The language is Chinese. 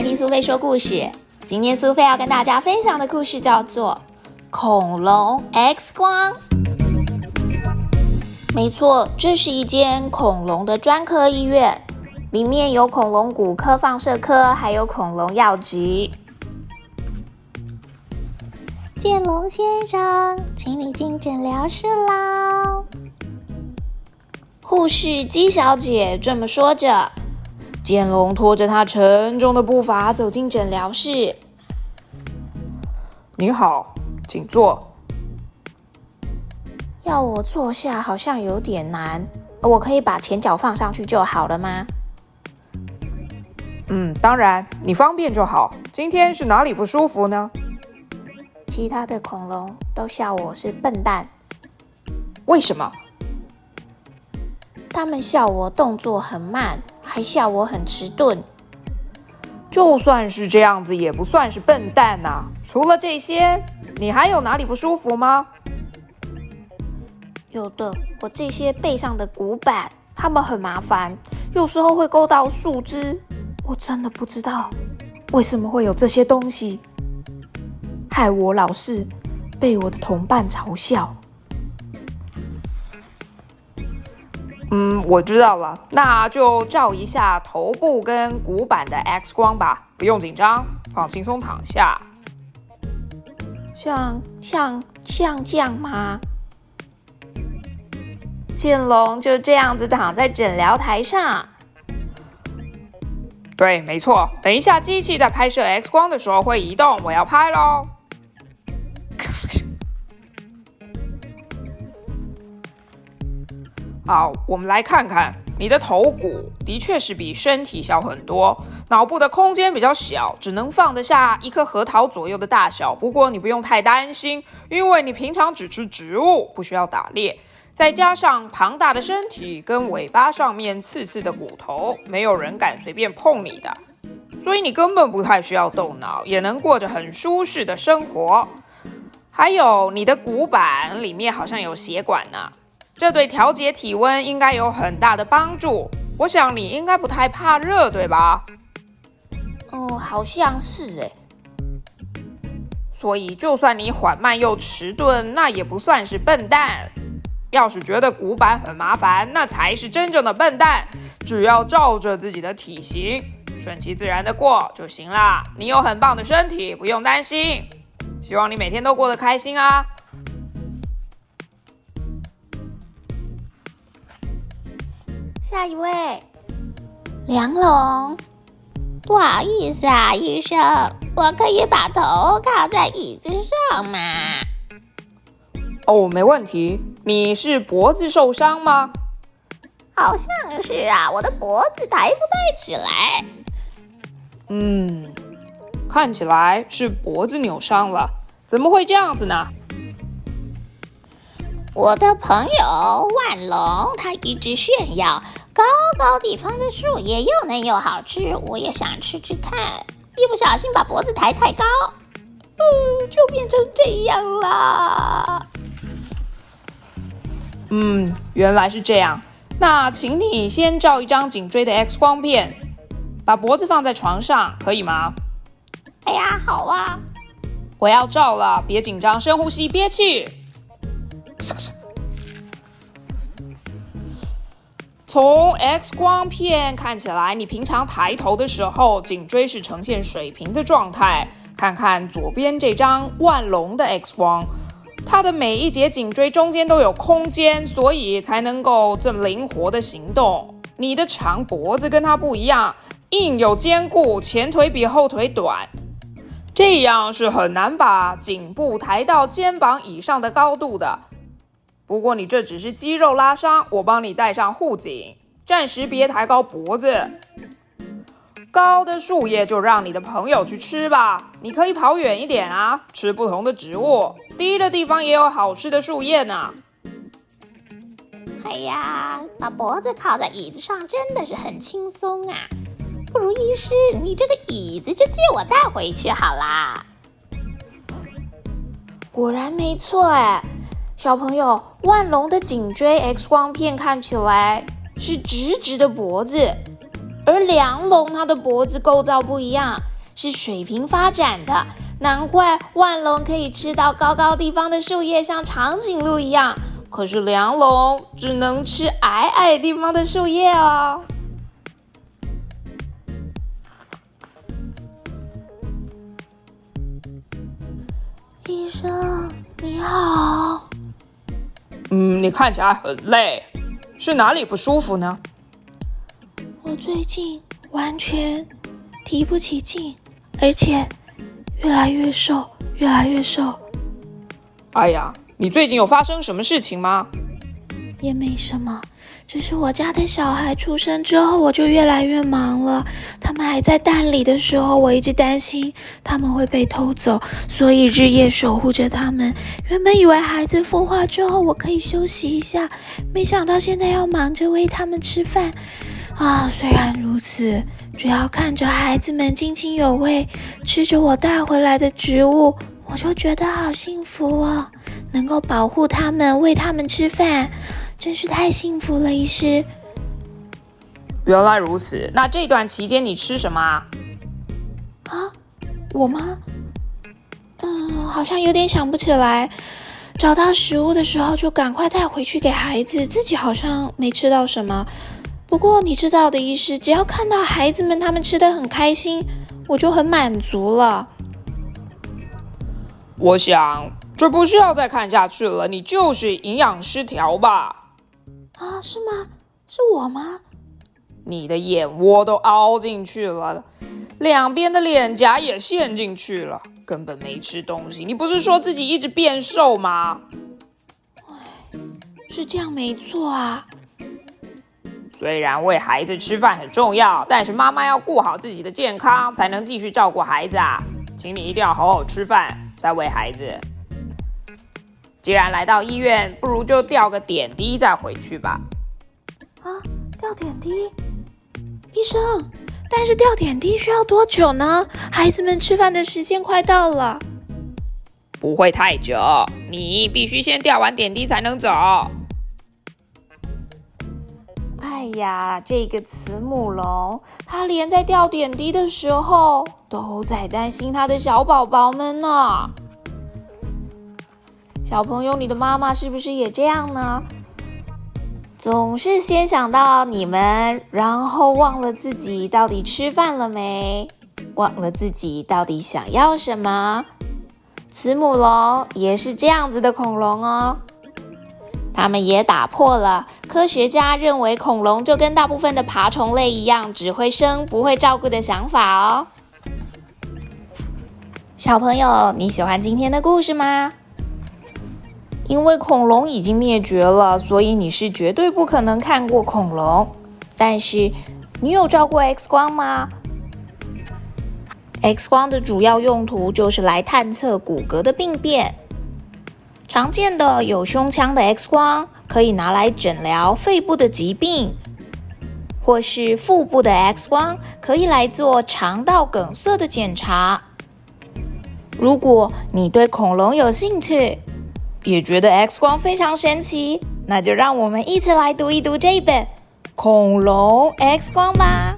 来听苏菲说故事。今天苏菲要跟大家分享的故事叫做《恐龙 X 光》。没错，这是一间恐龙的专科医院，里面有恐龙骨科、放射科，还有恐龙药局。剑龙先生，请你进诊疗室啦！护士姬小姐这么说着。剑龙拖着他沉重的步伐走进诊疗室。你好，请坐。要我坐下好像有点难，我可以把前脚放上去就好了吗？嗯，当然，你方便就好。今天是哪里不舒服呢？其他的恐龙都笑我是笨蛋。为什么？他们笑我动作很慢。还笑我很迟钝，就算是这样子，也不算是笨蛋呐。除了这些，你还有哪里不舒服吗？有的，我这些背上的骨板，它们很麻烦，有时候会勾到树枝。我真的不知道为什么会有这些东西，害我老是被我的同伴嘲笑。嗯，我知道了，那就照一下头部跟骨板的 X 光吧。不用紧张，放轻松躺下。像像像这样吗？剑龙就这样子躺在诊疗台上。对，没错。等一下，机器在拍摄 X 光的时候会移动，我要拍喽。好，我们来看看你的头骨，的确是比身体小很多。脑部的空间比较小，只能放得下一颗核桃左右的大小。不过你不用太担心，因为你平常只吃植物，不需要打猎。再加上庞大的身体跟尾巴上面刺刺的骨头，没有人敢随便碰你的，所以你根本不太需要动脑，也能过着很舒适的生活。还有你的骨板里面好像有血管呢。这对调节体温应该有很大的帮助。我想你应该不太怕热，对吧？哦，好像是哎。所以就算你缓慢又迟钝，那也不算是笨蛋。要是觉得古板很麻烦，那才是真正的笨蛋。只要照着自己的体型，顺其自然的过就行啦。你有很棒的身体，不用担心。希望你每天都过得开心啊！下一位，梁龙，不好意思啊，医生，我可以把头靠在椅子上吗？哦，没问题。你是脖子受伤吗？好像是啊，我的脖子抬不太起来。嗯，看起来是脖子扭伤了。怎么会这样子呢？我的朋友万龙，他一直炫耀高高地方的树叶又嫩又好吃，我也想吃吃看。一不小心把脖子抬太高，嗯，就变成这样了。嗯，原来是这样。那请你先照一张颈椎的 X 光片，把脖子放在床上，可以吗？哎呀，好啊，我要照了，别紧张，深呼吸，憋气。从 X 光片看起来，你平常抬头的时候，颈椎是呈现水平的状态。看看左边这张万龙的 X 光，它的每一节颈椎中间都有空间，所以才能够这么灵活的行动。你的长脖子跟它不一样，硬有坚固，前腿比后腿短，这样是很难把颈部抬到肩膀以上的高度的。不过你这只是肌肉拉伤，我帮你戴上护颈，暂时别抬高脖子。高的树叶就让你的朋友去吃吧，你可以跑远一点啊，吃不同的植物。低的地方也有好吃的树叶呢。哎呀，把脖子靠在椅子上真的是很轻松啊！不如医师，你这个椅子就借我带回去好啦。果然没错哎。小朋友，万龙的颈椎 X 光片看起来是直直的脖子，而梁龙它的脖子构造不一样，是水平发展的，难怪万龙可以吃到高高地方的树叶，像长颈鹿一样。可是梁龙只能吃矮矮地方的树叶哦。医生，你好。嗯，你看起来很累，是哪里不舒服呢？我最近完全提不起劲，而且越来越瘦，越来越瘦。哎呀，你最近有发生什么事情吗？也没什么。只是我家的小孩出生之后，我就越来越忙了。他们还在蛋里的时候，我一直担心他们会被偷走，所以日夜守护着他们。原本以为孩子孵化之后我可以休息一下，没想到现在要忙着喂他们吃饭。啊，虽然如此，只要看着孩子们津津有味吃着我带回来的植物，我就觉得好幸福哦！能够保护他们，喂他们吃饭。真是太幸福了，医师。原来如此，那这段期间你吃什么啊？啊，我吗？嗯，好像有点想不起来。找到食物的时候就赶快带回去给孩子，自己好像没吃到什么。不过你知道的，医师，只要看到孩子们他们吃的很开心，我就很满足了。我想这不需要再看下去了，你就是营养失调吧。啊，是吗？是我吗？你的眼窝都凹进去了，两边的脸颊也陷进去了，根本没吃东西。你不是说自己一直变瘦吗？唉，是这样没错啊。虽然喂孩子吃饭很重要，但是妈妈要顾好自己的健康，才能继续照顾孩子啊。请你一定要好好吃饭，再喂孩子。既然来到医院，不如就吊个点滴再回去吧。啊，吊点滴，医生，但是吊点滴需要多久呢？孩子们吃饭的时间快到了。不会太久，你必须先吊完点滴才能走。哎呀，这个慈母龙，它连在吊点滴的时候都在担心它的小宝宝们呢。小朋友，你的妈妈是不是也这样呢？总是先想到你们，然后忘了自己到底吃饭了没，忘了自己到底想要什么。慈母龙也是这样子的恐龙哦，他们也打破了科学家认为恐龙就跟大部分的爬虫类一样，只会生不会照顾的想法哦。小朋友，你喜欢今天的故事吗？因为恐龙已经灭绝了，所以你是绝对不可能看过恐龙。但是，你有照过 X 光吗？X 光的主要用途就是来探测骨骼的病变。常见的有胸腔的 X 光，可以拿来诊疗肺部的疾病；或是腹部的 X 光，可以来做肠道梗塞的检查。如果你对恐龙有兴趣，也觉得 X 光非常神奇，那就让我们一起来读一读这本《恐龙 X 光》吧。